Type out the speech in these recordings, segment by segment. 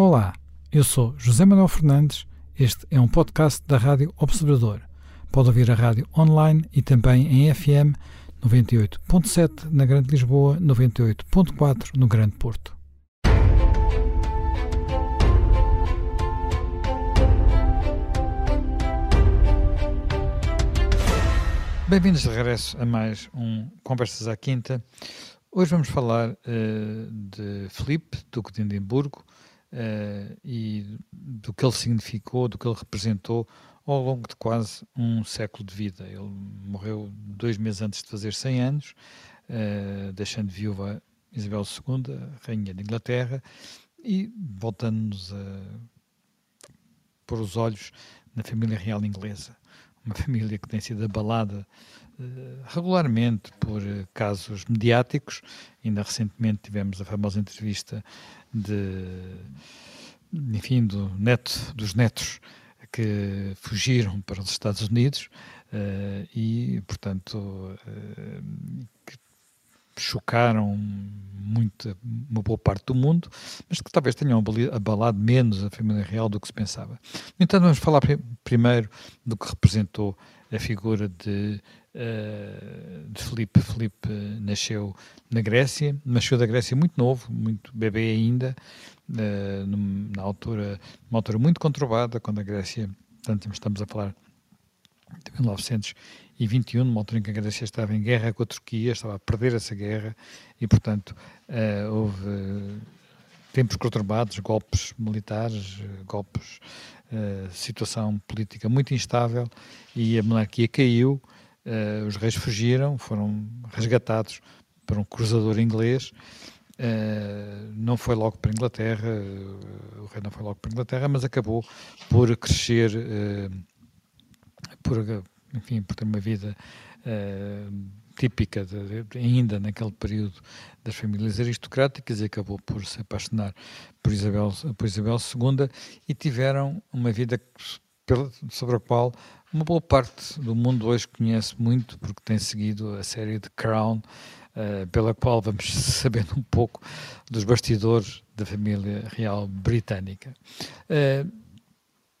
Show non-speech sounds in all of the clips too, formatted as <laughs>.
Olá, eu sou José Manuel Fernandes. Este é um podcast da Rádio Observador. Pode ouvir a rádio online e também em FM 98.7 na Grande Lisboa, 98.4 no Grande Porto. Bem-vindos de regresso a mais um Conversas à Quinta. Hoje vamos falar uh, de Filipe, Duque de Edimburgo, uh, e do que ele significou, do que ele representou ao longo de quase um século de vida. Ele morreu dois meses antes de fazer 100 anos, uh, deixando viúva Isabel II, Rainha de Inglaterra, e voltando-nos a pôr os olhos na família real inglesa uma <laughs> família que tem sido abalada regularmente por uh, casos mediáticos. Ainda recentemente tivemos a famosa entrevista de, enfim, do neto, dos netos que fugiram para os Estados Unidos uh, e, portanto, que chocaram muito, uma boa parte do mundo, mas que talvez tenham abalado menos a família real do que se pensava. No entanto, vamos falar primeiro do que representou a figura de, uh, de Filipe. Filipe nasceu na Grécia, nasceu da Grécia muito novo, muito bebê ainda, uh, na altura, uma altura muito conturbada, quando a Grécia, portanto, estamos a falar de 1921, numa altura em que a Grécia estava em guerra com a Turquia, estava a perder essa guerra e, portanto, uh, houve uh, tempos conturbados, golpes militares, uh, golpes, situação política muito instável e a monarquia caiu, os reis fugiram, foram resgatados por um cruzador inglês. não foi logo para a Inglaterra, o rei não foi logo para a Inglaterra, mas acabou por crescer por, enfim, por ter uma vida uh, típica de, ainda naquele período das famílias aristocráticas e acabou por se apaixonar por Isabel, por Isabel II e tiveram uma vida sobre a qual uma boa parte do mundo hoje conhece muito porque tem seguido a série de Crown uh, pela qual vamos <laughs> sabendo um pouco dos bastidores da família real britânica. Uh,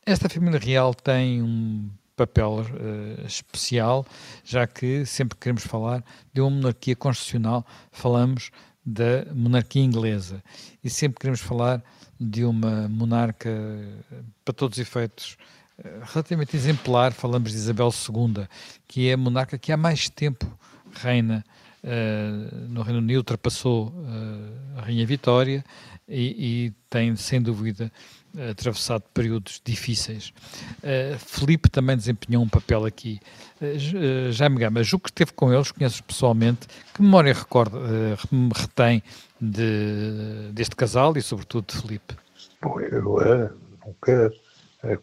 esta família real tem um papel uh, especial, já que sempre que queremos falar de uma monarquia constitucional, falamos da monarquia inglesa. E sempre que queremos falar de uma monarca, para todos os efeitos, uh, relativamente exemplar, falamos de Isabel II, que é a monarca que há mais tempo reina uh, no Reino Unido, ultrapassou a Rainha Vitória e, e tem, sem dúvida, atravessado períodos difíceis. Uh, Felipe também desempenhou um papel aqui. Uh, Jaime Gama, julgo que esteve com eles, conheces pessoalmente. Que memória recorda, uh, retém de, deste casal e, sobretudo, de Felipe? Bom, eu uh, nunca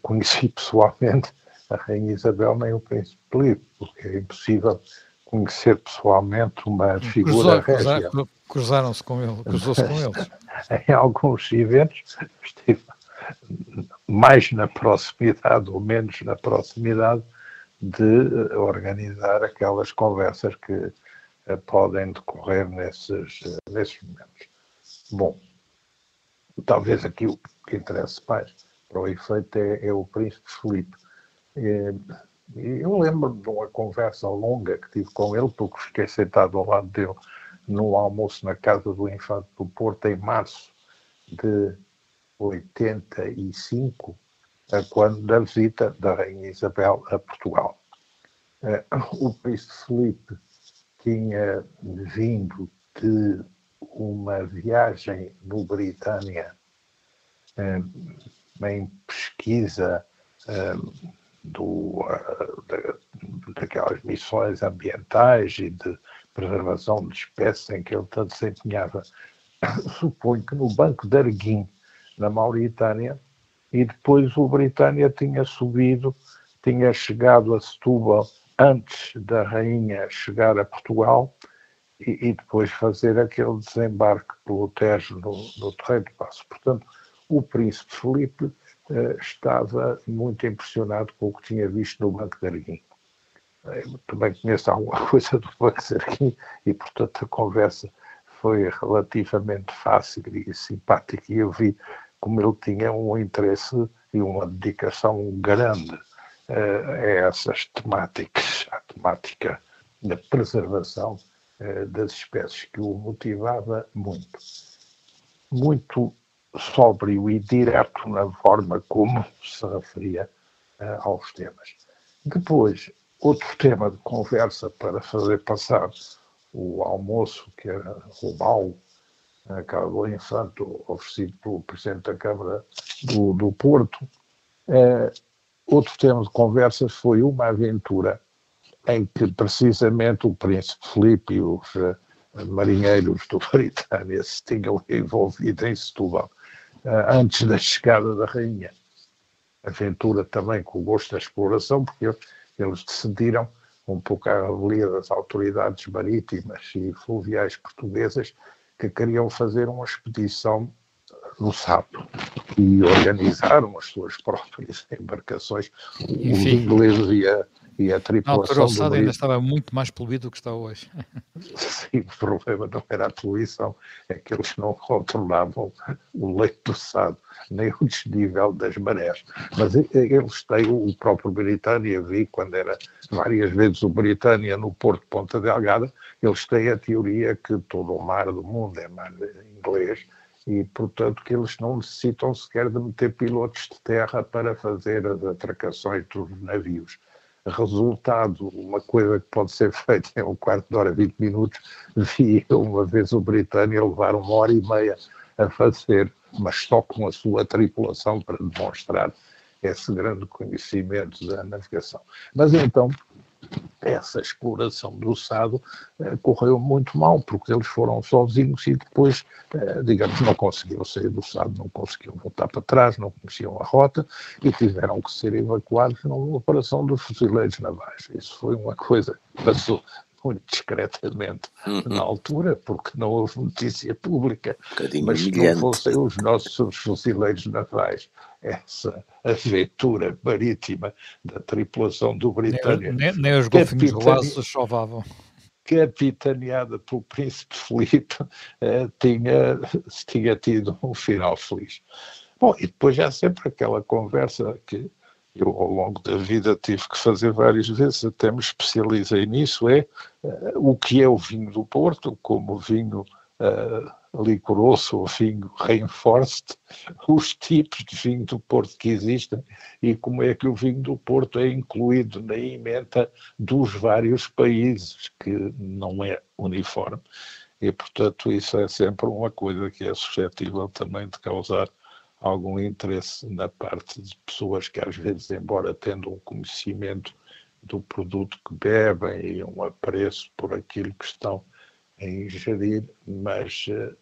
conheci pessoalmente a Rainha Isabel nem o Príncipe Felipe, porque é impossível conhecer pessoalmente uma figura régia. Cruzaram-se com ele, cruzou-se com eles. <laughs> em alguns eventos estive mais na proximidade ou menos na proximidade de organizar aquelas conversas que uh, podem decorrer nesses, uh, nesses momentos. Bom, talvez aqui o que interessa mais para o efeito é, é o Príncipe Felipe. Eu lembro de uma conversa longa que tive com ele, porque fiquei sentado ao lado dele no almoço na casa do Infante do Porto em março de 85, quando da visita da Rainha Isabel a Portugal. Eh, o príncipe Felipe tinha vindo de uma viagem no Britânia eh, em pesquisa eh, do, daquelas missões ambientais e de preservação de espécies em que ele tanto desempenhava. <coughs> Suponho que no Banco de Arguim, na Mauritânia, e depois o Britânia tinha subido, tinha chegado a Setúbal antes da rainha chegar a Portugal e, e depois fazer aquele desembarque pelo Tejo no, no Terreiro de Passo. Portanto, o príncipe Felipe estava muito impressionado com o que tinha visto no Banco de Arguim. Eu também conheço alguma <laughs> coisa do Banco de Arguim e, portanto, a conversa foi relativamente fácil e simpática e eu vi como ele tinha um interesse e uma dedicação grande uh, a essas temáticas, a temática da preservação uh, das espécies, que o motivava muito. Muito sóbrio e direto na forma como se referia uh, aos temas. Depois, outro tema de conversa para fazer passar o almoço, que era o BAU, acabou em Santo, oferecido pelo Presidente da Câmara do, do Porto. Uh, outro tema de conversa foi uma aventura em que precisamente o Príncipe Filipe e os uh, marinheiros do <laughs> Britânia se tinham envolvido em Setúbal antes da chegada da Rainha. Aventura também com o gosto da exploração, porque eles decidiram, um pouco à revelia das autoridades marítimas e fluviais portuguesas, que queriam fazer uma expedição no Sapo e organizaram as suas próprias embarcações. Enfim. Os ingleses e a, e a tripulação. o Sado ainda estava muito mais poluído do que está hoje. <laughs> Sim, o problema não era a poluição, é que eles não controlavam o leito do Sado, nem o desnível das marés. Mas eles têm, o próprio Britânia, vi quando era várias vezes o Britânia no Porto de Ponta Delgada, eles têm a teoria que todo o mar do mundo é mar inglês e, portanto, que eles não necessitam sequer de meter pilotos de terra para fazer as atracações dos navios. Resultado, uma coisa que pode ser feita em um quarto de hora, 20 minutos, vi uma vez o Britânia levar uma hora e meia a fazer, mas só com a sua tripulação para demonstrar esse grande conhecimento da navegação. Mas então, essa exploração do Sado eh, correu muito mal, porque eles foram sozinhos e depois, eh, digamos, não conseguiam sair do Sado, não conseguiam voltar para trás, não conheciam a rota e tiveram que ser evacuados numa operação dos fuzileiros navais. Isso foi uma coisa que passou muito discretamente uhum. na altura, porque não houve notícia pública, um mas se não fossem os nossos fuzileiros navais essa aventura marítima da tripulação do Britânia. Nem, nem, nem os golfinhos rolaços chovavam. Capitaneada pelo Príncipe Filipe, eh, tinha, tinha tido um final feliz. Bom, e depois já sempre aquela conversa que eu ao longo da vida tive que fazer várias vezes, até me especializei nisso, é uh, o que é o vinho do Porto, como vinho uh, licoroso ou vinho reinforced, <laughs> os tipos de vinho do Porto que existem e como é que o vinho do Porto é incluído na emenda dos vários países, que não é uniforme. E, portanto, isso é sempre uma coisa que é suscetível também de causar algum interesse na parte de pessoas que, às vezes, embora tendo um conhecimento do produto que bebem e um apreço por aquilo que estão a ingerir, mas uh,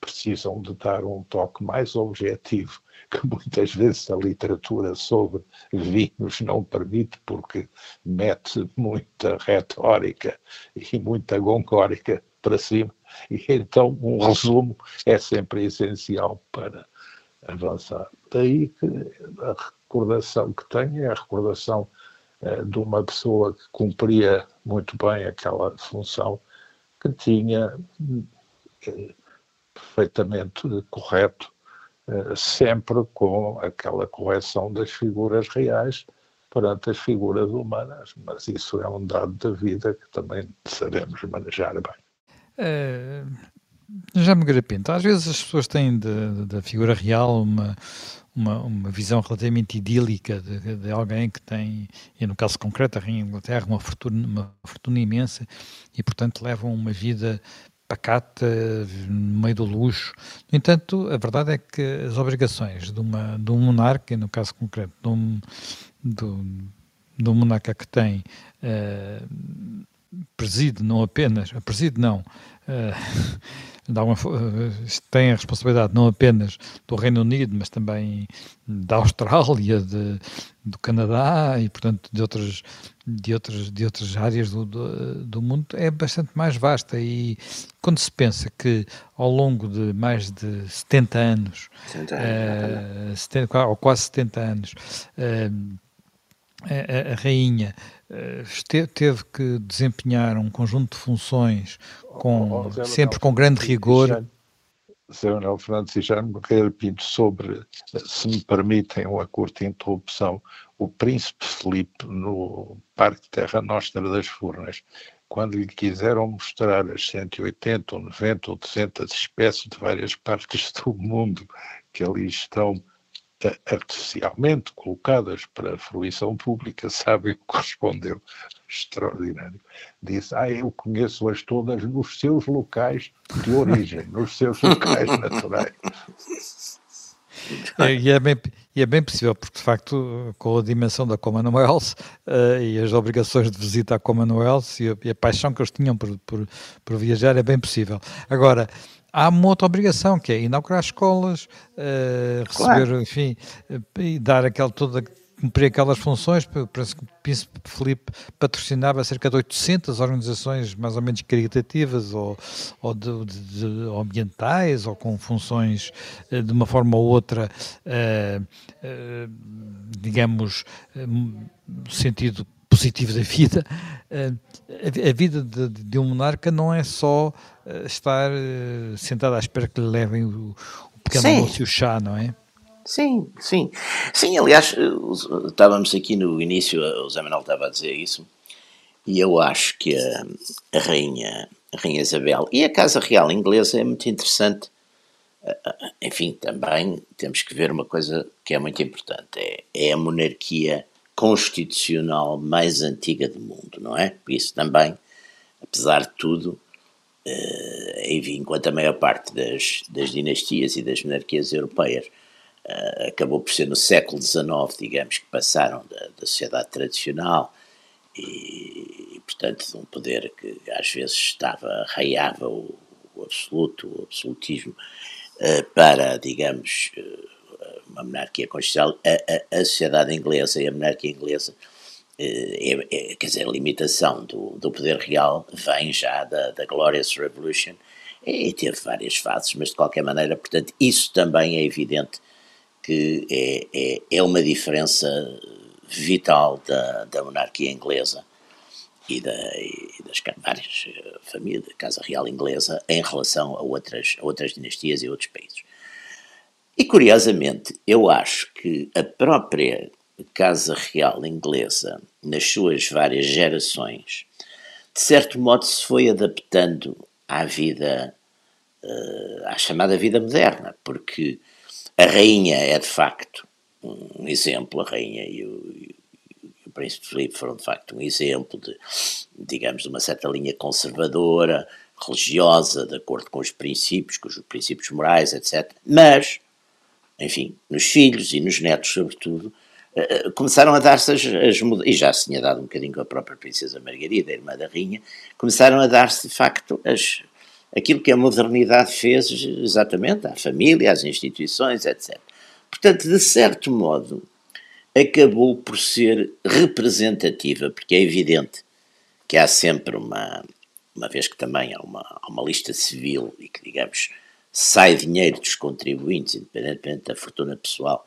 precisam de dar um toque mais objetivo, <laughs> que muitas vezes a literatura sobre vinhos não permite, porque mete muita retórica e muita gongórica para cima, e então um resumo é sempre essencial para avançar. Daí que a recordação que tenho é a recordação eh, de uma pessoa que cumpria muito bem aquela função que tinha eh, perfeitamente correto, eh, sempre com aquela correção das figuras reais perante as figuras humanas. Mas isso é um dado da vida que também sabemos manejar bem. É, já me garapinto. Às vezes as pessoas têm da figura real uma, uma, uma, visão relativamente idílica de, de, alguém que tem, e no caso concreto, a Rainha Inglaterra, uma fortuna, uma fortuna imensa e, portanto, levam uma vida pacata, no meio do luxo. No entanto, a verdade é que as obrigações de, uma, de um monarca, no caso concreto, de um, de, de um monarca que tem uh, preside não apenas, preside não, <laughs> uh, uma, uh, tem a responsabilidade não apenas do Reino Unido, mas também da Austrália, de, do Canadá e, portanto, de outras, de outras, de outras áreas do, do, do, mundo, é bastante mais vasta. E quando se pensa que ao longo de mais de 70 anos, 70 anos uh, 70, ou quase 70 anos, a, a, rainha teve que desempenhar um conjunto de funções com, oh, oh, sempre com grande rigor. Sr. Manuel Fernandes e Jaime Guerreiro Pinto sobre, se me permitem uma curta interrupção, o príncipe Felipe no Parque Terra Nostra das Furnas, quando lhe quiseram mostrar as 180 ou 90 ou 200 espécies de várias partes do mundo que ali estão artificialmente colocadas para a fruição pública, <laughs> sabem o que respondeu? Extraordinário. Disse, ah, eu conheço-as todas nos seus locais de origem, <laughs> nos seus locais naturais. É, e, é bem, e é bem possível, porque de facto, com a dimensão da Commonwealth uh, e as obrigações de visita à Commonwealth e a, e a paixão que eles tinham por, por, por viajar, é bem possível. Agora, há uma outra obrigação, que é inaugurar escolas, uh, receber, claro. enfim, uh, e dar aquela toda cumprir aquelas funções, parece que o Príncipe Felipe patrocinava cerca de 800 organizações mais ou menos caritativas ou, ou de, de, de ambientais ou com funções eh, de uma forma ou outra, uh, uh, digamos, no sentido positivo da vida. a, vida de, de, um monarca não é só estar sentado à espera que lhe levem o, o pequeno Sim. almoço e o chá, não é? Sim, sim. Sim, aliás, estávamos aqui no início, o Zé Manuel estava a dizer isso, e eu acho que a, a, rainha, a rainha Isabel e a Casa Real inglesa é muito interessante. Enfim, também temos que ver uma coisa que é muito importante, é, é a monarquia constitucional mais antiga do mundo, não é? Isso também, apesar de tudo, eh, enquanto a maior parte das, das dinastias e das monarquias europeias uh, acabou por ser no século XIX, digamos, que passaram da, da sociedade tradicional e, e, portanto, de um poder que às vezes estava, raiava o, o absoluto, o absolutismo, uh, para, digamos, uma monarquia constitucional, a, a, a, sociedade inglesa e a monarquia inglesa, é, é, quer dizer, a limitação do, do poder real vem já da, da Glorious Revolution e teve várias fases, mas de qualquer maneira, portanto, isso também é evidente que é, é, é uma diferença vital da, da monarquia inglesa e, da, e das várias eh, famílias da Casa Real Inglesa em relação a outras, a outras dinastias e outros países. E curiosamente, eu acho que a própria Casa Real Inglesa, nas suas várias gerações, de certo modo se foi adaptando à vida, uh, à chamada vida moderna, porque a rainha é de facto um exemplo, a rainha e o, e o príncipe Filipe foram de facto um exemplo de, digamos, de uma certa linha conservadora, religiosa, de acordo com os princípios, com os princípios morais, etc. Mas, enfim, nos filhos e nos netos, sobretudo, uh, começaram a dar-se as, as e já se tinha dado um bocadinho com a própria princesa Margarida, a irmã da rainha, começaram a dar-se de facto as, aquilo que a modernidade fez exatamente à família, às instituições, etc. Portanto, de certo modo, acabou por ser representativa, porque é evidente que há sempre uma, uma vez que também há uma, uma lista civil e que, digamos, sai dinheiro dos contribuintes, independentemente da fortuna pessoal,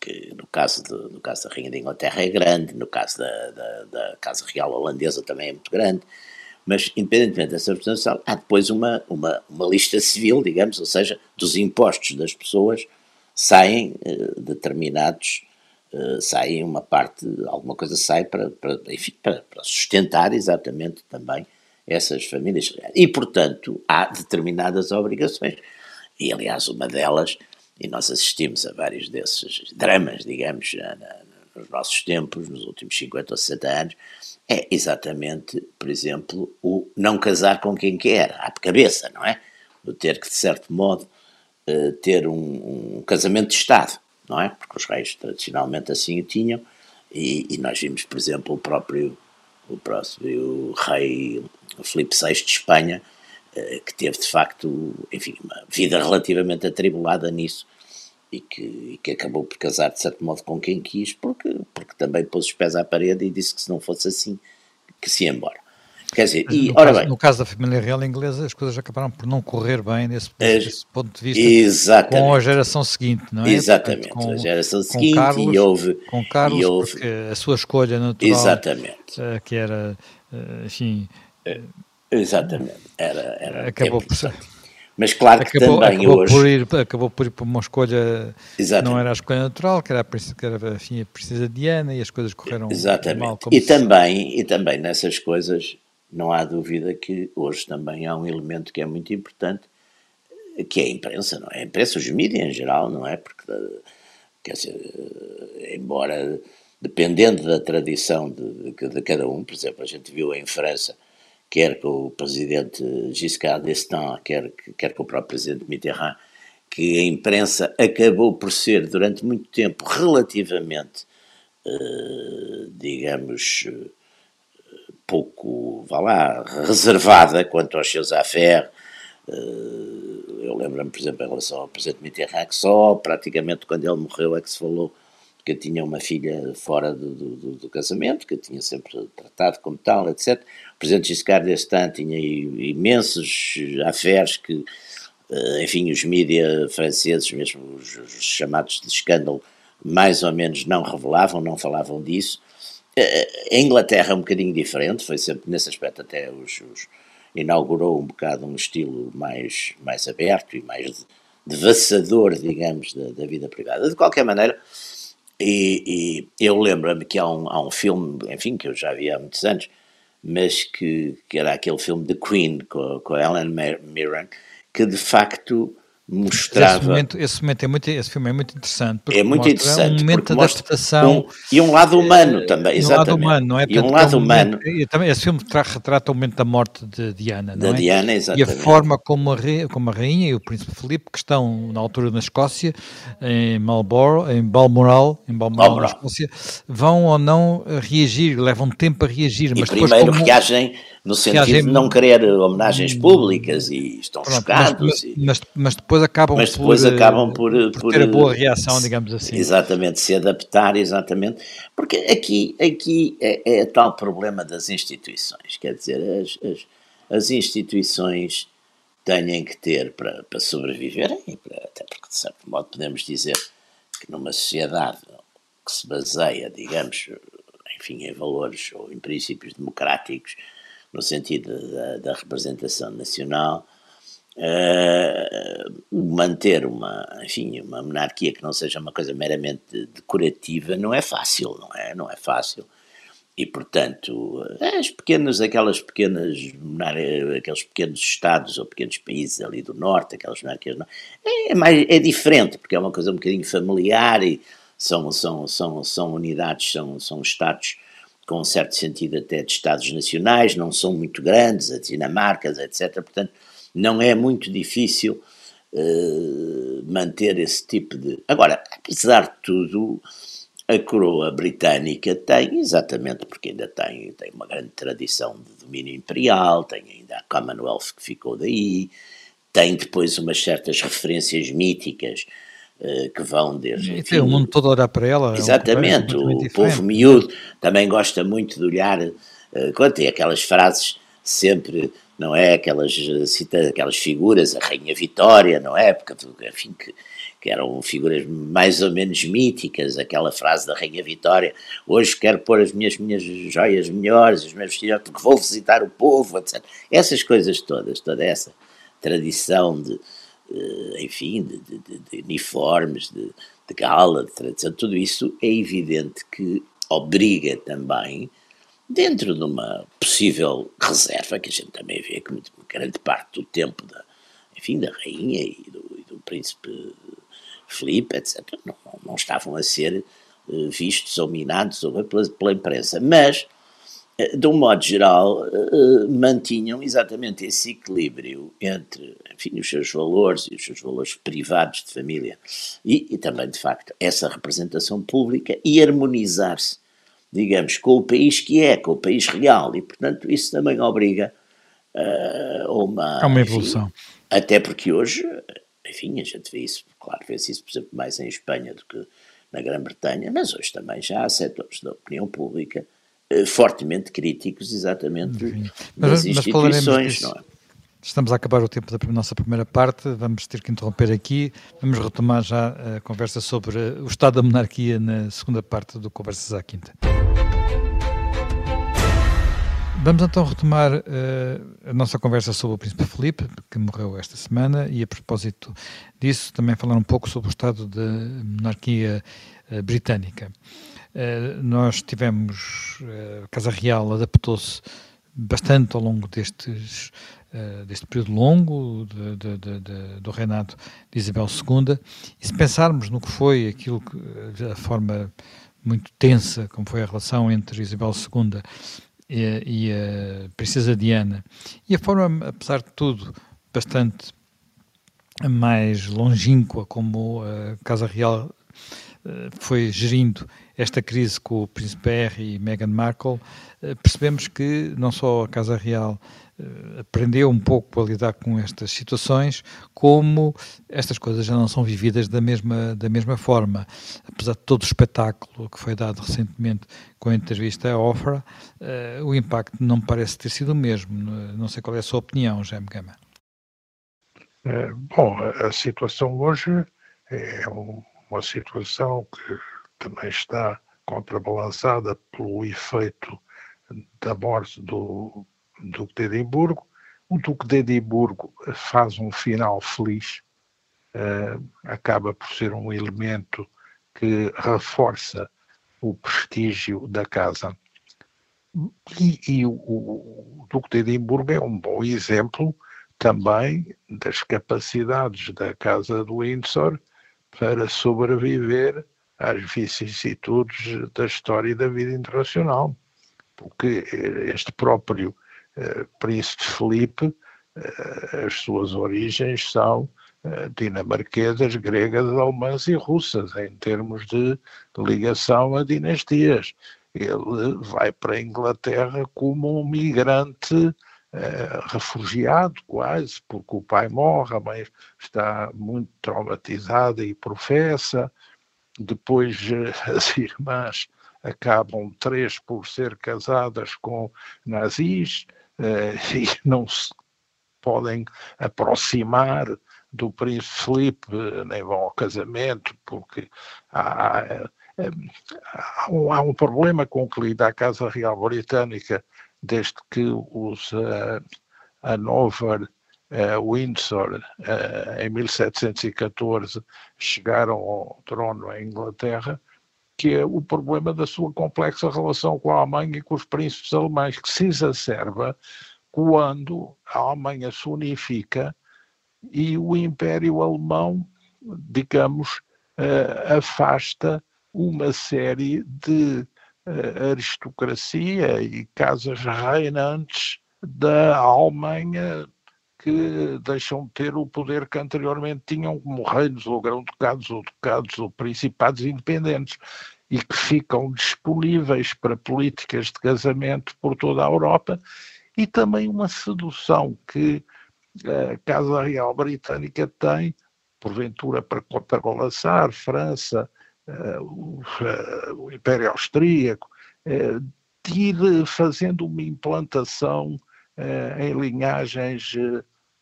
que no caso, de, no caso da Rainha da Inglaterra é grande, no caso da, da, da Casa Real Holandesa também é muito grande, mas, independentemente dessa representação, há depois uma, uma, uma lista civil, digamos, ou seja, dos impostos das pessoas saem eh, determinados, eh, saem uma parte, alguma coisa sai para, para, enfim, para, para sustentar exatamente também essas famílias. E, portanto, há determinadas obrigações. E, aliás, uma delas, e nós assistimos a vários desses dramas, digamos, na, nos nossos tempos, nos últimos 50 ou 60 anos, é exatamente, por exemplo, o não casar com quem quer, à cabeça, não é? O ter que, de certo modo, eh, ter um, um casamento de Estado, não é? Porque os reis tradicionalmente assim o tinham, e, e nós vimos, por exemplo, o próprio, o próprio rei Filipe VI de Espanha, eh, que teve de facto, enfim, uma vida relativamente atribulada nisso, e que, e que, acabou por casar de certo modo com quem quis, porque, porque também pôs os pés à parede e disse que se não fosse assim, que se ia embora. Quer dizer, e, no, ora caso, bem, no caso da família real inglesa, as coisas acabaram por não correr bem nesse, nesse ponto de vista exatamente. com a geração seguinte, não é? Exatamente, Portanto, com, a geração seguinte Carlos, e houve... Com Carlos, e houve, a sua escolha natural, exatamente. Eh, que era, eh, enfim... Exatamente, era, era acabou por ser Mas claro que acabou, também acabou hoje... Por ir, acabou por ir para uma escolha Exatamente. não era a escolha natural, que era a, que era, enfim, a princesa Diana e as coisas correram Exatamente. mal. Como e, se... também, e também nessas coisas não há dúvida que hoje também há um elemento que é muito importante, que é a imprensa, não é? A imprensa, os mídias em geral, não é? Porque, quer dizer, embora dependendo da tradição de, de, de cada um, por exemplo, a gente viu em França quer com o presidente Giscard d'Estaing, quer, quer com o próprio presidente Mitterrand, que a imprensa acabou por ser, durante muito tempo, relativamente, eh, digamos, pouco, vá lá, reservada quanto aos seus affaires. Eh, eu lembro-me, por exemplo, em relação ao presidente Mitterrand, que só praticamente quando ele morreu é que se falou que tinha uma filha fora do, do, do, casamento, que tinha sempre tratado como tal, etc. Presidente Giscard d'Estaing tinha imensos affaires que, eh, enfim, os mídias franceses, mesmo os, os, chamados de escândalo, mais ou menos não revelavam, não falavam disso. Eh, a Inglaterra é um bocadinho diferente, foi sempre nesse aspecto até os, os inaugurou um bocado um estilo mais, mais aberto e mais devassador, digamos, da, da vida privada. De qualquer maneira, e, e eu lembro-me que há um, há um filme, enfim, que eu já vi há muitos anos, mas que, que era aquele filme The Queen, com, com a Ellen Mirren, que de facto mostrava. Esse momento, esse momento é muito, esse filme é muito interessante. É muito interessante. Um momento de adaptação. Um, e um lado humano também, exatamente. Um lado humano, não é? E um lado um humano. Momento, e também, esse filme retrata o momento da morte de Diana, da não é? Diana, exatamente. E a forma como a, como a rainha e o príncipe Filipe, que estão na altura na Escócia, em Marlborough, em Balmoral, em Balmoral, na Escócia, vão ou não reagir, levam tempo a reagir. E mas primeiro depois, como... reagem no sentido reagem... de não querer homenagens públicas e estão Pronto, chocados. Mas, e... mas, mas, depois acabam mas depois por, acabam por, por, por, ter a boa reação, digamos assim. Exatamente, se adaptar, exatamente. Porque aqui, aqui é, é tal problema das instituições. Quer dizer, as, as, as instituições têm que ter para, para sobreviverem, até porque de certo modo podemos dizer que numa sociedade que se baseia, digamos, enfim, em valores ou em princípios democráticos, no sentido da, da representação nacional, uh, manter uma, enfim, uma monarquia que não seja uma coisa meramente decorativa não é fácil, não é? Não é fácil. E, portanto, as pequenas, aquelas pequenas, aqueles pequenos estados ou pequenos países ali do norte, aquelas monarquias, é, mais, é diferente, porque é uma coisa um bocadinho familiar e são, são, são, são unidades, são, são estados com um certo sentido até de estados nacionais, não são muito grandes, as Dinamarcas, etc. Portanto, não é muito difícil uh, manter esse tipo de. Agora, apesar de tudo, a coroa britânica tem, exatamente porque ainda tem, tem uma grande tradição de domínio imperial, tem ainda a Commonwealth que ficou daí, tem depois umas certas referências míticas que vão desde. E tem o mundo todo a olhar para ela. Exatamente, é um o povo miúdo também gosta muito de olhar. Uh, quando tem aquelas frases sempre não é? Aquelas, cita, aquelas figuras, a Rainha Vitória, não é? Porque, enfim, que, que eram figuras mais ou menos míticas, aquela frase da Rainha Vitória, hoje quero pôr as minhas, minhas joias melhores, os meus vestidos, porque vou visitar o povo, etc. Essas coisas todas, toda essa tradição de, enfim, de, de, de uniformes, de, de gala, de tradição, tudo isso é evidente que obriga também dentro de uma possível reserva, que a gente também vê que muito, grande parte do tempo da, enfim, da rainha e do, e do príncipe Felipe, etc., não, não, estavam a ser uh, vistos ou minados ou pela, pela imprensa, mas, de um modo geral, uh, mantinham exatamente esse equilíbrio entre, enfim, os seus valores e os seus valores privados de família e, e também, de facto, essa representação pública e harmonizar-se digamos, com o país que é, com o país real, e portanto isso também obriga uh, a uma, a uma evolução. Enfim, até porque hoje, enfim, a gente vê isso, claro, vê-se isso, por exemplo, mais em Espanha do que na Grã-Bretanha, mas hoje também já há setores da opinião pública fortemente críticos exatamente enfim. das mas, instituições, não é? Estamos a acabar o tempo da nossa primeira parte, vamos ter que interromper aqui. Vamos retomar já a conversa sobre o estado da monarquia na segunda parte do Conversas à Quinta. Vamos então retomar uh, a nossa conversa sobre o Príncipe Felipe, que morreu esta semana, e a propósito disso, também falar um pouco sobre o estado da monarquia uh, britânica. Uh, nós tivemos, a Casa Real adaptou-se bastante ao longo destes, deste período longo de, de, de, do reinado de Isabel II, e se pensarmos no que foi aquilo que, a forma muito tensa, como foi a relação entre Isabel II e, e a Princesa Diana, e a forma, apesar de tudo, bastante mais longínqua como a Casa Real eh, foi gerindo esta crise com o Príncipe Harry e Meghan Markle, eh, percebemos que não só a Casa Real eh, aprendeu um pouco a lidar com estas situações, como estas coisas já não são vividas da mesma, da mesma forma. Apesar de todo o espetáculo que foi dado recentemente com a entrevista à Ofra, uh, o impacto não parece ter sido o mesmo. Não sei qual é a sua opinião, Jaime Gama. Bom, a situação hoje é uma situação que também está contrabalançada pelo efeito da morte do Duque de Edimburgo. O Duque de Edimburgo faz um final feliz, uh, acaba por ser um elemento que reforça o prestígio da casa. E, e o, o, Duque de Edimburgo é um bom exemplo também das capacidades da Casa do Windsor para sobreviver às vicissitudes da história e da vida internacional. Porque este próprio eh, Príncipe Felipe, eh, as suas origens são eh, dinamarquesas, gregas, alemãs e russas, em termos de ligação a dinastias. Ele vai para a Inglaterra como um migrante refugiado, quase, porque o pai morre, a mãe está muito traumatizada e professa. Depois, <laughs> as irmãs acabam três por ser casadas com nazis uh, <laughs> e não se podem aproximar do príncipe Felipe, nem vão ao casamento, porque há, há, um, há um problema com que lida a Casa Real Britânica desde que os uh, Hanover uh, Windsor, uh, em 1714, chegaram ao trono em Inglaterra, que é o problema da sua complexa relação com a Alemanha e com os príncipes alemães, que se exacerba quando a Alemanha se unifica e o Império Alemão, digamos, uh, afasta uma série de aristocracia e casas reinantes da Alemanha que deixam de ter o poder que anteriormente tinham como reinos ou grão-ducados ou ducados ou principados independentes e que ficam disponíveis para políticas de casamento por toda a Europa e também uma sedução que a Casa Real Britânica tem, porventura para contrabalançar França, eh, eh, o, Império Austríaco, eh, de ir fazendo uma implantação em linhagens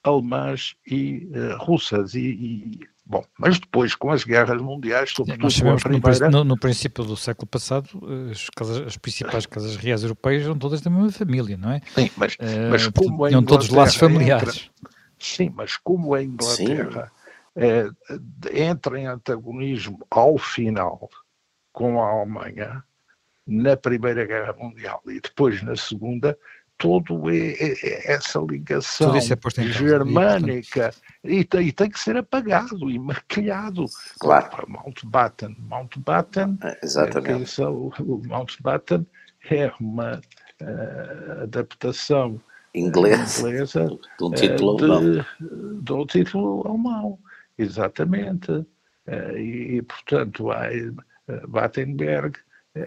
alemãs e russas e, e Bom, mas depois, com as guerras mundiais, sobretudo com a primeira... No, no, princípio do século passado, as, casas, as principais casas reais europeias eram todas da mesma família, não é? Sim, mas, uh, mas como a Inglaterra... todos laços familiares. Entra, sim, mas como a Inglaterra é, entra em antagonismo ao final com a Alemanha, na Primeira Guerra Mundial e depois na Segunda, todo essa ligação é germânica e, tem, e, tem, que ser apagado e maquilhado. Claro. Mountbatten. Mountbatten, é, Exatamente. o, o Mountbatten é uma uh, adaptação inglesa, inglesa de um título uh, alemão. De, de um título alemão, exatamente. Uh, e, e, portanto, há Battenberg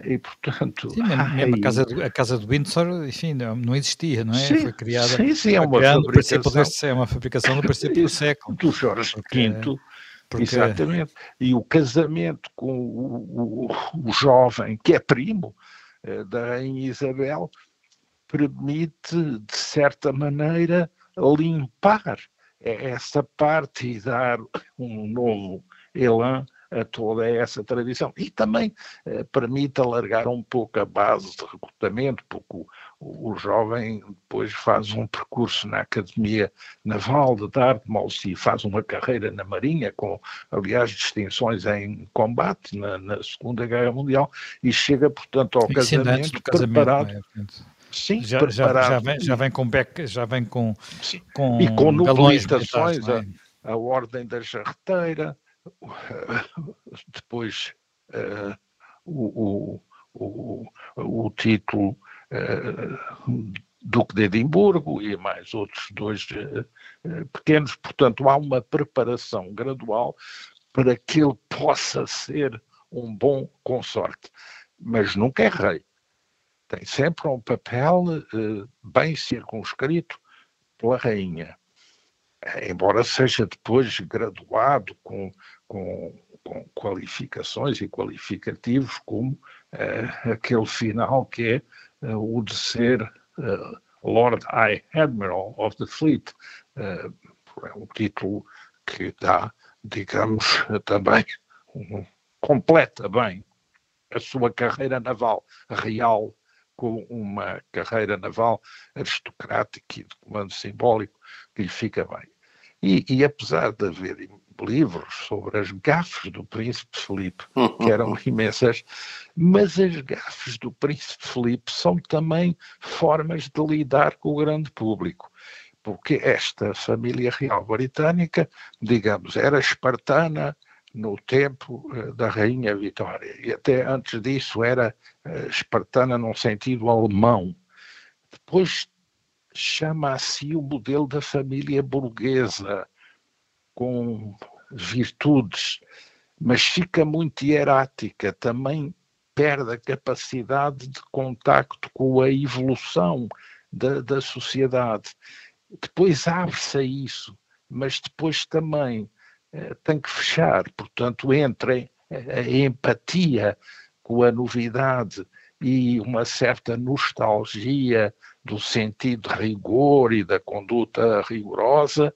e, portanto. Sim, mesmo, <laughs> mesmo a, casa do, a casa do Windsor, enfim, não, não existia, não é? Sim, foi criada. Sim, sim, é uma fabricação. Deste, é uma fabricação do princípio do século. Do Jorge V. Porque... Exatamente. E o casamento com o, o, o jovem, que é primo eh, da Rainha Isabel, permite, de certa maneira, limpar essa parte e dar um novo elan toda essa tradição. E também eh, permite alargar um pouco a base de recrutamento, porque o, o, jovem depois faz um percurso na Academia Naval de Dartmouth e faz uma carreira na Marinha, com, aliás, distinções em combate na, na Segunda Guerra Mundial, e chega, portanto, ao casamento, casamento preparado. É, Sim, já, já, já, vem, já vem com já vem com, com e com nobilitações, é? a, a Ordem da Jarreteira, <laughs> depois uh, o, o, o, o, título uh, Duque de Edimburgo e mais outros dois uh, pequenos. Portanto, há uma preparação gradual para que ele possa ser um bom consorte, mas nunca é rei. Tem sempre um papel bem circunscrito pela rainha, embora seja depois graduado com, com, com qualificações e qualificativos como uh, aquele final que é uh, o de ser Lord High Admiral of the Fleet. é um título que dá, digamos, também um, completa bem a sua carreira naval real com uma carreira naval aristocrática e de comando simbólico que lhe fica bem. E, e, apesar de haver livros sobre as gafes do príncipe Felipe, que eram <laughs> imensas, mas as gafes do príncipe Felipe são também formas de lidar com o grande público. Porque esta família real britânica, digamos, era espartana, no tempo eh, da Rainha Vitória. E até antes disso era uh, espartana num sentido alemão. Depois chama a si o modelo da família burguesa, com virtudes, mas fica muito hierática, também perde a capacidade de contacto com a evolução da, da sociedade. Depois abre-se a isso, mas depois também eh, tem que fechar. Portanto, entre a empatia com a novidade e uma certa nostalgia do sentido rigor e da conduta rigorosa,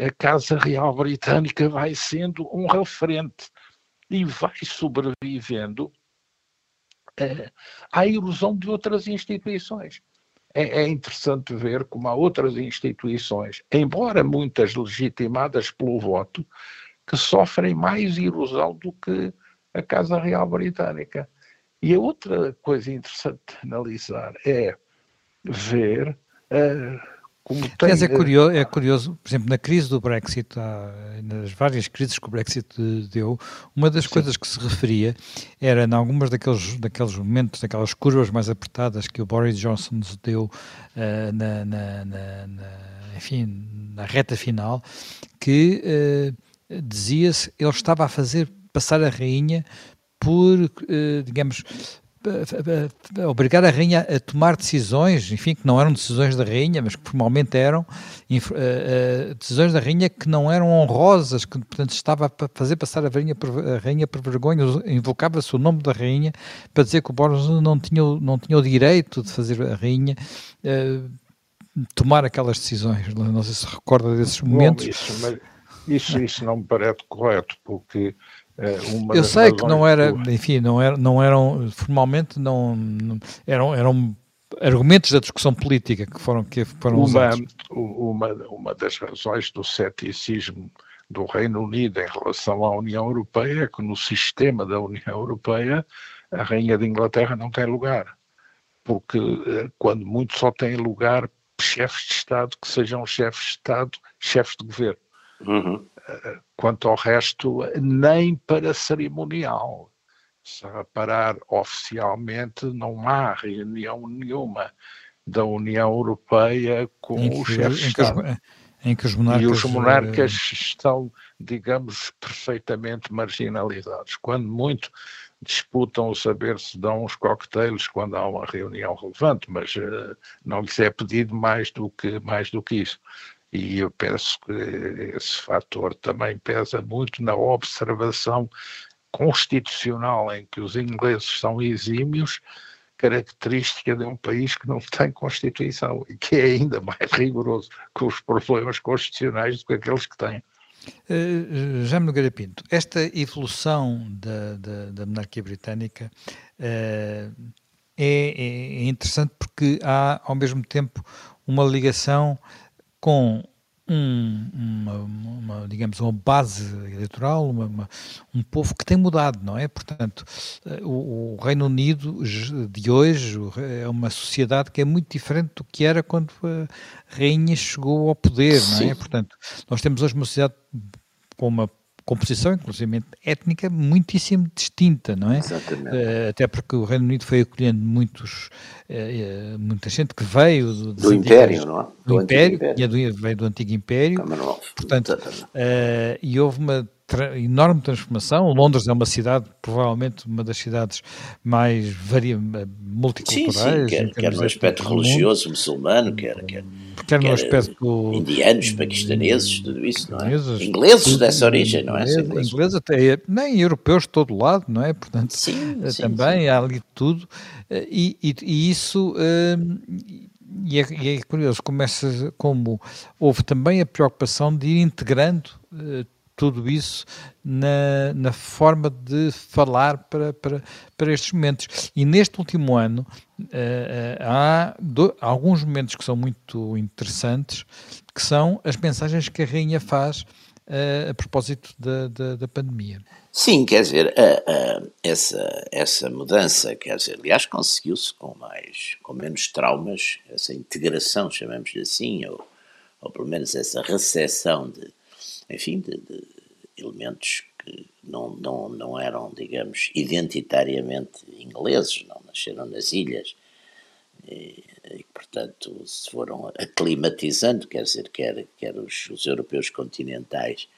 a Casa Real Britânica vai sendo um referente e vai sobrevivendo eh, à erosão de outras instituições. É, é interessante ver como há outras instituições, embora muitas legitimadas pelo voto, que sofrem mais erosão do que a Casa Real Britânica. E a outra coisa interessante de analisar é ver uh, como tem... Aliás, é curioso, é curioso, por exemplo, na crise do Brexit, nas várias crises que o Brexit deu, uma das Sim. coisas que se referia era, em algumas daqueles, daqueles momentos, daquelas curvas mais apertadas que o Boris Johnson deu uh, na, na, na, na, enfim, na reta final, que uh, dizia-se ele estava a fazer passar a rainha por, uh, digamos, obrigar a rainha a tomar decisões, enfim, que não eram decisões da rainha, mas que formalmente eram uh, uh, decisões da rainha que não eram honrosas, que portanto estava a fazer passar a rainha por, a rainha por vergonha, invocava-se o nome da rainha para dizer que o Boris não tinha, não tinha o direito de fazer a rainha tomar aquelas decisões. Não sei se recorda desses momentos. Bom, isso, isso, isso não me parece correto, porque é, eu sei que não era, enfim, não, era, não eram, formalmente não, não, eram, eram argumentos da discussão política que foram, que foram uma, usados. Uma, uma das razões do ceticismo do Reino Unido em relação à União Europeia é que no sistema da União Europeia a Rainha de Inglaterra não tem lugar. Porque eh, quando muito só tem lugar chefes de Estado que sejam chefes de Estado, chefes de governo. Uhum. Quanto ao resto, nem para cerimonial. Se reparar, oficialmente não há reunião nenhuma da União Europeia com os chefes de Estado. Em que os monarcas, e os monarcas uh... estão, digamos, perfeitamente marginalizados. Quando muito disputam o saber se dão uns coquetéis quando há uma reunião relevante, mas uh, não lhes é pedido mais do que, mais do que isso. E eu penso que esse fator também pesa muito na observação constitucional em que os ingleses são exímios, característica de um país que não <laughs> tem Constituição e que é ainda mais rigoroso com os problemas constitucionais do que aqueles que têm. Uh, Jaime Nogueira Pinto, esta evolução da, da, da monarquia britânica uh, é, é, interessante porque há, ao mesmo tempo, uma ligação com um, uma, uma, digamos, uma base eleitoral, uma, uma, um povo que tem mudado, não é? Portanto, eh, o, o, Reino Unido de hoje é uma sociedade que é muito diferente do que era quando a rainha chegou ao poder, não é? Portanto, nós temos hoje uma sociedade com uma composição, inclusive étnica, muitíssimo distinta, não é? Exatamente. Uh, até porque o Reino Unido foi acolhendo muitos, uh, muita gente que veio do, do Império, não é? Do, do Império, império. Do, veio do Antigo Império. Portanto, uh, e houve uma tra enorme transformação. Londres é uma cidade, provavelmente uma das cidades mais varia multiculturais. Sim, sim, quer, quer no aspecto religioso muçulmano, quer, quer, quer no aspecto... Indianos, paquistaneses, tudo isso, não é? Ingleses dessa origem, não é? Ingleses, ingleses até, nem europeus de todo lado, não é? Portanto, sim, eh, sim, também sim. há ali tudo. Eh, e, e, e isso... Uh, e é, e é, curioso, começa como houve também a preocupação de ir integrando uh, tudo isso na, na forma de falar para, para, para estes momentos. E neste último ano uh, há do, alguns momentos que são muito interessantes, que são as mensagens que a rainha faz uh, a propósito da, da, da, pandemia. Sim, quer dizer, essa, essa mudança, quer dizer, aliás, conseguiu-se com mais, com menos traumas, essa integração, chamamos-lhe assim, ou, ou pelo menos essa recepção de enfim, de, de elementos que não, não, não eram, digamos, identitariamente ingleses, não nasceram nas ilhas, e, e, portanto se foram aclimatizando, quer dizer, quer, quer os, os europeus continentais,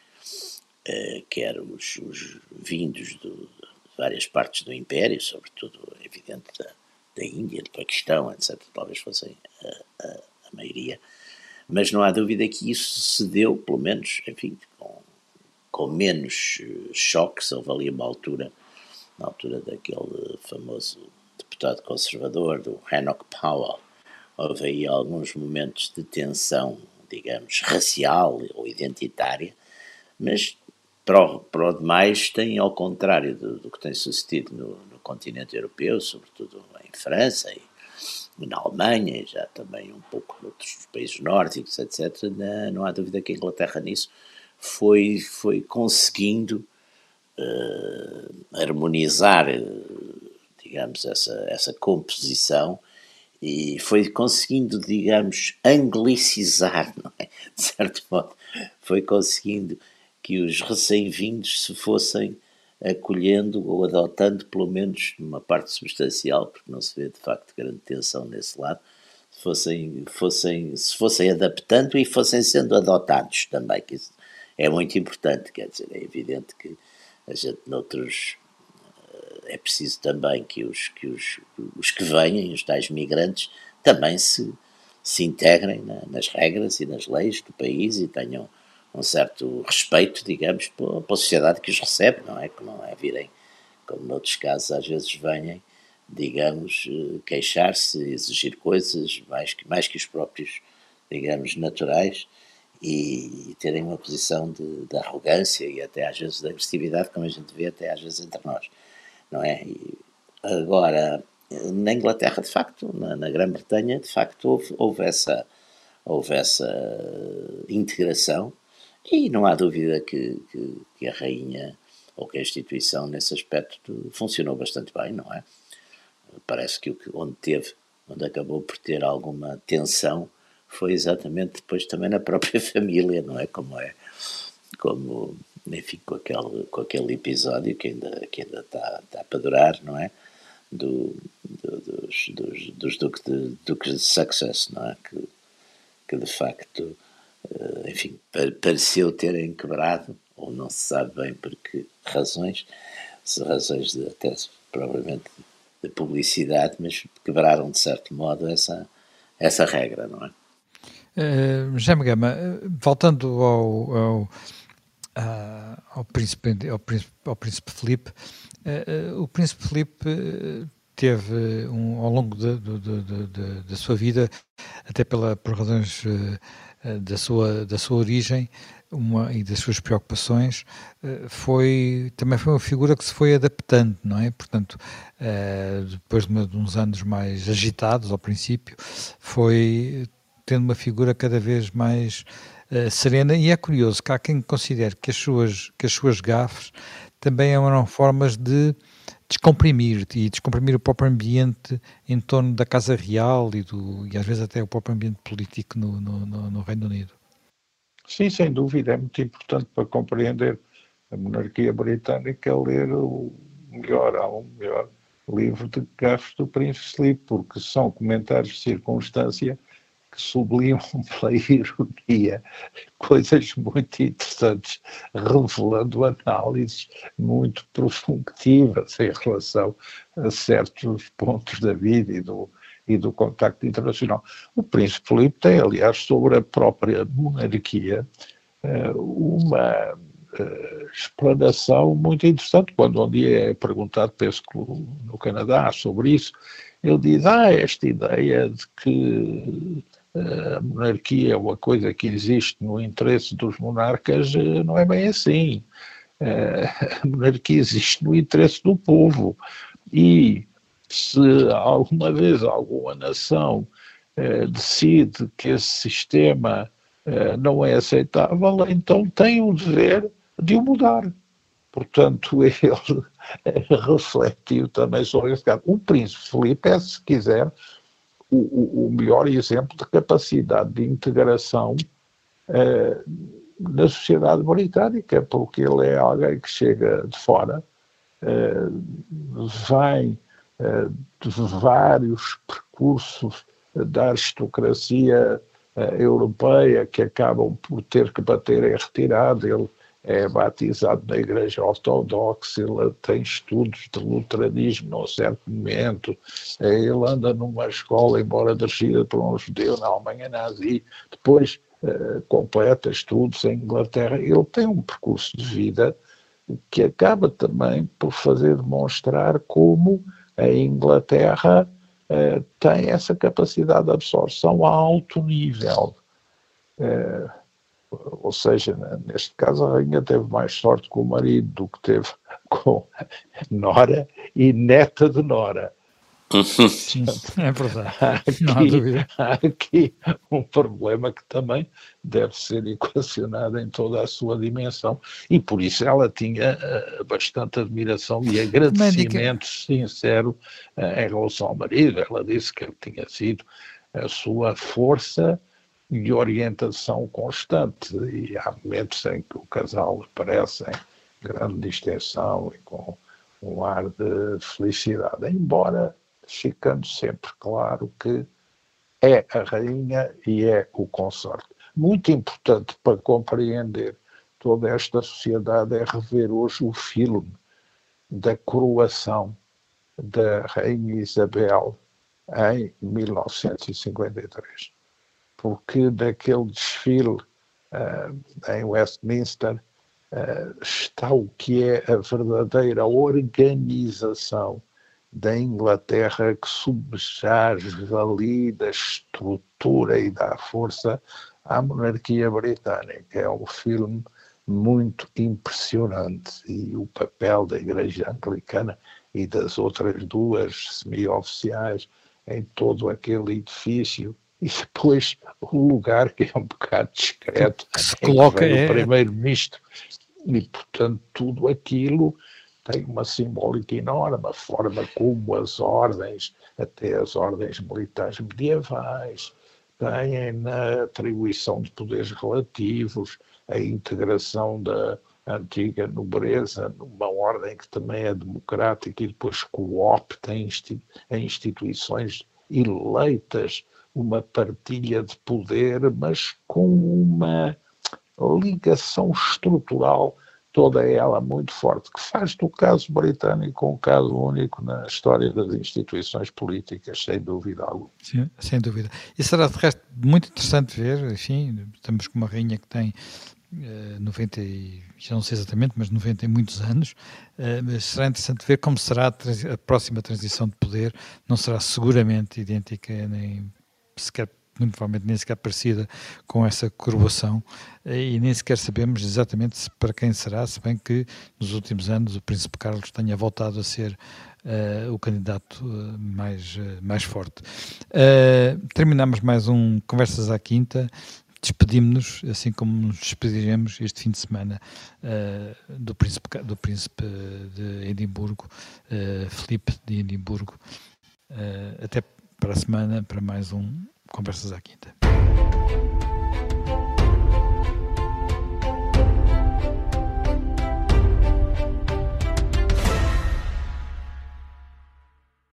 eh, quer os, os vindos do, de várias partes do Império, sobretudo, é evidente, da, da Índia, do Paquistão, etc., talvez fossem a, a, a maioria, mas não há dúvida que isso se deu, pelo menos, enfim, com, com menos eh, choques. Houve ali uma altura, na altura daquele famoso deputado conservador, do Enoch Powell, houve aí alguns momentos de tensão, digamos, racial ou identitária, mas para o demais tem, ao contrário do, do que tem sucedido no, no continente europeu, sobretudo em França e na Alemanha já também um pouco noutros países nórdicos, etc., não há dúvida que a Inglaterra nisso foi, foi conseguindo uh, harmonizar, digamos, essa, essa composição e foi conseguindo, digamos, anglicizar, não é? De certo modo, foi conseguindo que os recém-vindos se fossem acolhendo ou adotando, pelo menos numa parte substancial, porque não se vê de facto grande tensão nesse lado, fossem, fossem, se fossem adaptando e fossem sendo adotados também, que isso é muito importante, quer dizer, é evidente que a gente noutros eh, é preciso também que os que, os, os que venham, os tais migrantes, também se, se integrem na, nas regras e nas leis do país e tenham um certo respeito, digamos, pela, pela sociedade que os recebe, não é? Que não é virem, como noutros casos às vezes venham, digamos, eh, queixar-se, exigir coisas mais que, mais que os próprios, digamos, naturais e, e terem uma posição de, de, arrogância e até às vezes de agressividade, como a gente vê até às vezes entre nós, não é? E agora, na Inglaterra, de facto, na, na Grã-Bretanha, de facto, houve, houve, essa, houve essa integração e não há dúvida que, que, que, a rainha ou que a instituição nesse aspecto funcionou bastante bem, não é? Parece que onde teve, onde acabou por ter alguma tensão, foi exatamente depois também na própria <laughs> família, não é? Como é, como, enfim, com aquele, com aquele episódio que ainda, que ainda está, está para durar, não é? Do, do, dos, dos, dos duques de, duques de Success, não é? Que, que de facto enfim, pareceu terem quebrado, ou não se sabe bem por que razões, se razões de, até provavelmente de publicidade, mas quebraram de certo modo essa, essa regra, não é? Uh, Jaime Gama, eh, voltando ao, ao, uh, ao, príncipe, ao, príncipe, ao príncipe Felipe, uh, o príncipe Felipe teve um, ao longo da sua vida, até pela, por razões eh, da sua, da sua origem, uma, e das suas preocupações, uh, foi também foi uma figura que se foi adaptando, não é? Portanto, uh, depois de, uns anos mais agitados ao princípio, foi tendo uma figura cada vez mais serena e é curioso que há quem considere que as suas, que as suas gafes também eram formas de descomprimir e descomprimir o próprio ambiente em torno da Casa Real e, do, e às vezes até o próprio ambiente político no, no, no Reino Unido. Sim, sem dúvida, é muito importante para compreender a monarquia britânica ler o melhor, há um melhor livro de gafos do Príncipe Filipe, porque são comentários de circunstância que sublimam <laughs> pela ironia coisas muito interessantes, revelando análises muito profundas em relação a certos pontos da vida e do, e do contacto internacional. O príncipe Filipe tem, aliás, sobre a própria monarquia, eh, uma eh, explanação muito interessante. Quando um dia é perguntado, penso que no Canadá, sobre isso, ele diz: Ah, esta ideia de que a monarquia é uma coisa que existe no interesse dos monarcas, eh, não é bem assim. Eh, <laughs> a monarquia existe no interesse do povo. E se alguma vez alguma nação eh, decide que esse sistema não é aceitável, então tem o dever de o mudar. Portanto, <laughs> ele refletiu também sobre esse caso. O príncipe Felipe é, se quiser, o, o, melhor exemplo de capacidade de integração eh, na sociedade britânica, porque ele é alguém que chega de fora, eh, vem eh, de vários percursos da aristocracia europeia que acabam por ter que bater em retirada. Ele é batizado na Igreja Ortodoxa, ele tem estudos de luteranismo num certo momento, é, ele anda numa escola, embora dirigida por um judeu na Alemanha nazi, depois uh, completa estudos em Inglaterra. Ele tem um percurso de vida que acaba também por fazer demonstrar como a Inglaterra uh, tem essa capacidade de absorção a alto nível. Uh, ou seja, neste caso a rainha teve mais sorte com o marido do que teve <laughs> com Nora e neta de Nora. <laughs> É verdade. Há aqui, há aqui um problema que também deve ser equacionado em toda a sua dimensão e por isso ela tinha uh, bastante admiração e agradecimento Médica. sincero uh, em relação ao marido. Ela disse que ele tinha sido a sua força de orientação constante. E há momentos em que o casal aparece em grande distensão e com um ar de felicidade, embora ficando sempre claro que é a rainha e é o consorte. Muito importante para compreender toda esta sociedade é rever hoje o filme da coroação da Rainha Isabel em 1953 porque daquele desfile uh, em Westminster uh, está o que é a verdadeira organização da Inglaterra que subjaz, valida, estrutura e dá força à monarquia britânica. É um filme muito impressionante e o papel da Igreja Anglicana e das outras duas semi-oficiais em todo aquele edifício e depois o lugar que é um bocado discreto que se coloca é... primeiro-ministro. E portanto tudo aquilo tem uma simbólica enorme, a forma como as ordens, até as ordens militares medievais, têm na atribuição de poderes relativos, a integração da antiga nobreza numa ordem que também é democrática e depois coopta em instituições eleitas uma partilha de poder, mas com uma ligação estrutural, toda ela muito forte, que faz do caso britânico um caso único na história das instituições políticas, sem dúvida alguma. Sim, sem dúvida. E será, de resto, muito interessante ver, enfim, estamos com uma rainha que tem uh, 90, já não sei exatamente, mas 90 e muitos anos, uh, mas será interessante ver como será a, a próxima transição de poder, não será seguramente idêntica nem sequer muito provavelmente nem sequer parecida com essa curvação, e nem sequer sabemos exatamente para quem será, se bem que nos últimos anos o Príncipe Carlos tenha voltado a ser uh, o candidato uh, mais, uh, mais forte. terminamos mais um Conversas à Quinta. Despedimos-nos, assim como nos despediremos este fim de semana do, príncipe, do príncipe de Edimburgo, Felipe de Edimburgo. até para a semana, para mais um Conversas à Quinta.